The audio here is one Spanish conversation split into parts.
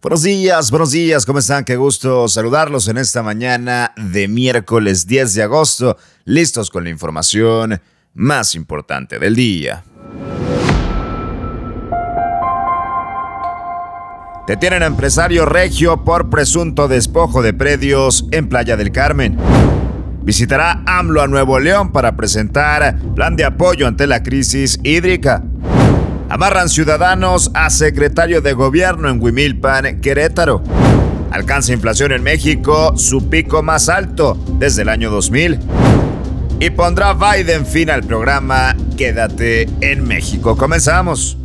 Buenos días, buenos días, ¿cómo están? Qué gusto saludarlos en esta mañana de miércoles 10 de agosto, listos con la información más importante del día. Detienen a empresario regio por presunto despojo de predios en Playa del Carmen. Visitará AMLO a Nuevo León para presentar plan de apoyo ante la crisis hídrica. Amarran ciudadanos a secretario de gobierno en Huimilpan, Querétaro. Alcanza inflación en México su pico más alto desde el año 2000. Y pondrá Biden fin al programa Quédate en México. Comenzamos.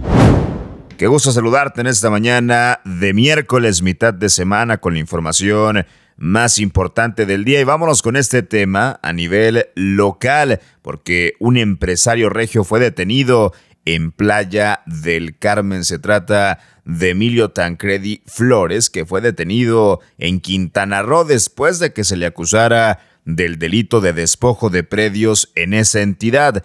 Qué gusto saludarte en esta mañana de miércoles, mitad de semana, con la información más importante del día. Y vámonos con este tema a nivel local, porque un empresario regio fue detenido en Playa del Carmen. Se trata de Emilio Tancredi Flores, que fue detenido en Quintana Roo después de que se le acusara del delito de despojo de predios en esa entidad.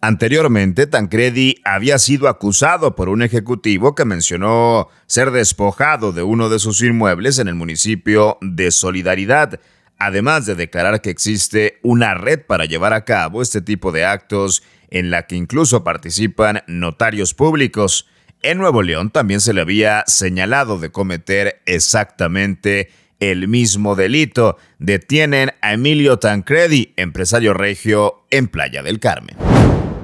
Anteriormente, Tancredi había sido acusado por un ejecutivo que mencionó ser despojado de uno de sus inmuebles en el municipio de Solidaridad, además de declarar que existe una red para llevar a cabo este tipo de actos en la que incluso participan notarios públicos. En Nuevo León también se le había señalado de cometer exactamente el mismo delito. Detienen a Emilio Tancredi, empresario regio en Playa del Carmen.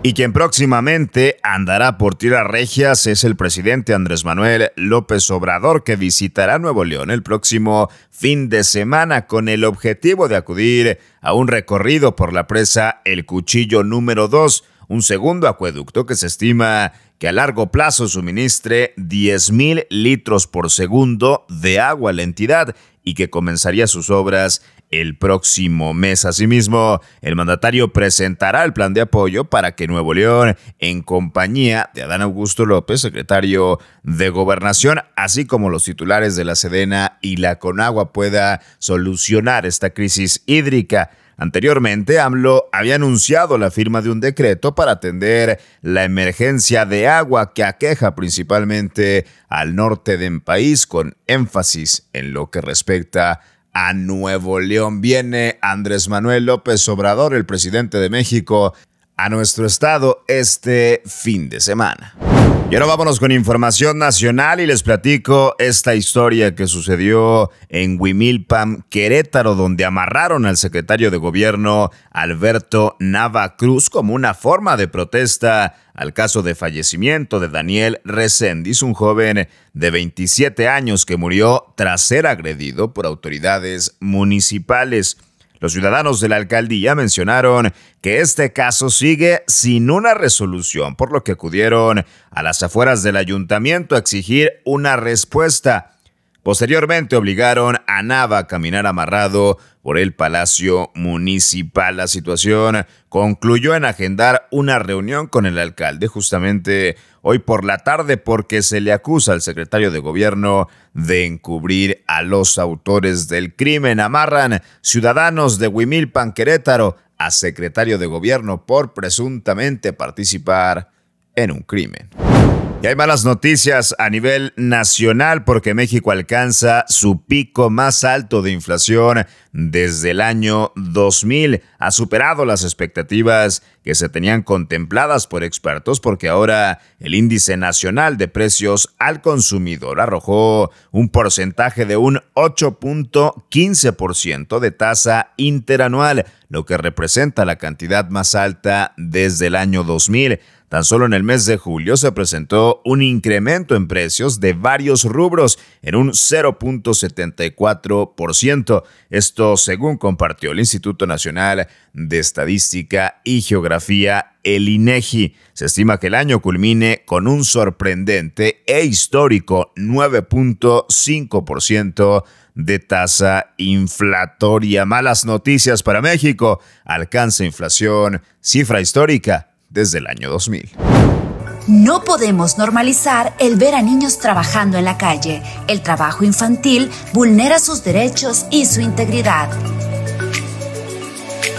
Y quien próximamente andará por tierras regias es el presidente Andrés Manuel López Obrador, que visitará Nuevo León el próximo fin de semana con el objetivo de acudir a un recorrido por la presa El Cuchillo número 2, un segundo acueducto que se estima que a largo plazo suministre 10 mil litros por segundo de agua a la entidad y que comenzaría sus obras el próximo mes. Asimismo, el mandatario presentará el plan de apoyo para que Nuevo León, en compañía de Adán Augusto López, secretario de Gobernación, así como los titulares de la Sedena y la Conagua, pueda solucionar esta crisis hídrica. Anteriormente, AMLO había anunciado la firma de un decreto para atender la emergencia de agua que aqueja principalmente al norte del país, con énfasis en lo que respecta a Nuevo León. Viene Andrés Manuel López Obrador, el presidente de México, a nuestro estado este fin de semana. Y ahora vámonos con información nacional y les platico esta historia que sucedió en Huimilpam, Querétaro, donde amarraron al secretario de gobierno Alberto Nava Cruz como una forma de protesta al caso de fallecimiento de Daniel Reséndiz, un joven de 27 años que murió tras ser agredido por autoridades municipales. Los ciudadanos de la alcaldía mencionaron que este caso sigue sin una resolución, por lo que acudieron a las afueras del ayuntamiento a exigir una respuesta. Posteriormente obligaron a Nava a caminar amarrado por el Palacio Municipal. La situación concluyó en agendar una reunión con el alcalde justamente hoy por la tarde porque se le acusa al secretario de gobierno de encubrir a los autores del crimen. Amarran ciudadanos de Huimilpan, Querétaro, a secretario de gobierno por presuntamente participar en un crimen. Y hay malas noticias a nivel nacional porque México alcanza su pico más alto de inflación desde el año 2000. Ha superado las expectativas que se tenían contempladas por expertos porque ahora el índice nacional de precios al consumidor arrojó un porcentaje de un 8.15% de tasa interanual, lo que representa la cantidad más alta desde el año 2000. Tan solo en el mes de julio se presentó un incremento en precios de varios rubros en un 0.74%. Esto según compartió el Instituto Nacional de Estadística y Geografía, el INEGI. Se estima que el año culmine con un sorprendente e histórico 9.5% de tasa inflatoria. Malas noticias para México. Alcanza inflación, cifra histórica desde el año 2000. No podemos normalizar el ver a niños trabajando en la calle. El trabajo infantil vulnera sus derechos y su integridad.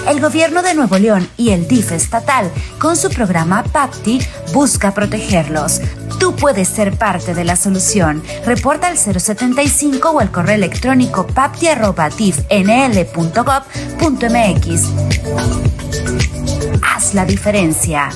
El gobierno de Nuevo León y el DIF estatal, con su programa PAPTI, busca protegerlos. Tú puedes ser parte de la solución. Reporta al 075 o al correo electrónico papti.tifnl.gov.mx. Haz la diferencia.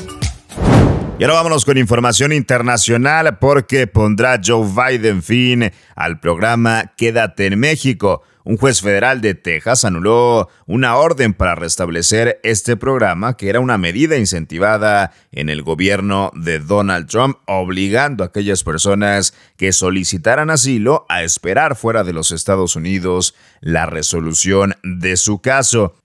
Y ahora vámonos con información internacional porque pondrá Joe Biden fin al programa Quédate en México. Un juez federal de Texas anuló una orden para restablecer este programa, que era una medida incentivada en el gobierno de Donald Trump, obligando a aquellas personas que solicitaran asilo a esperar fuera de los Estados Unidos la resolución de su caso.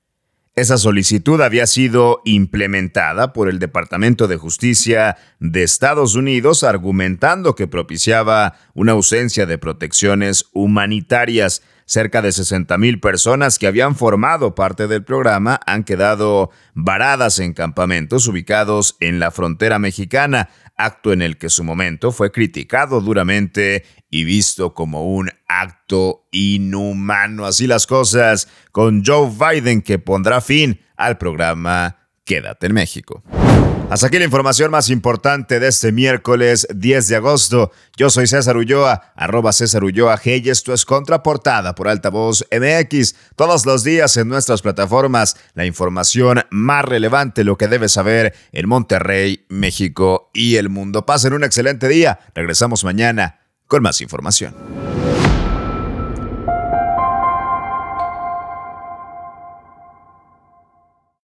Esa solicitud había sido implementada por el Departamento de Justicia de Estados Unidos argumentando que propiciaba una ausencia de protecciones humanitarias. Cerca de 60 mil personas que habían formado parte del programa han quedado varadas en campamentos ubicados en la frontera mexicana, acto en el que su momento fue criticado duramente y visto como un acto inhumano. Así las cosas con Joe Biden que pondrá fin al programa Quédate en México. Hasta aquí la información más importante de este miércoles 10 de agosto. Yo soy César Ulloa, arroba César Ulloa G y esto es Contraportada por Altavoz MX. Todos los días en nuestras plataformas, la información más relevante, lo que debes saber en Monterrey, México y el mundo. Pasen un excelente día. Regresamos mañana con más información.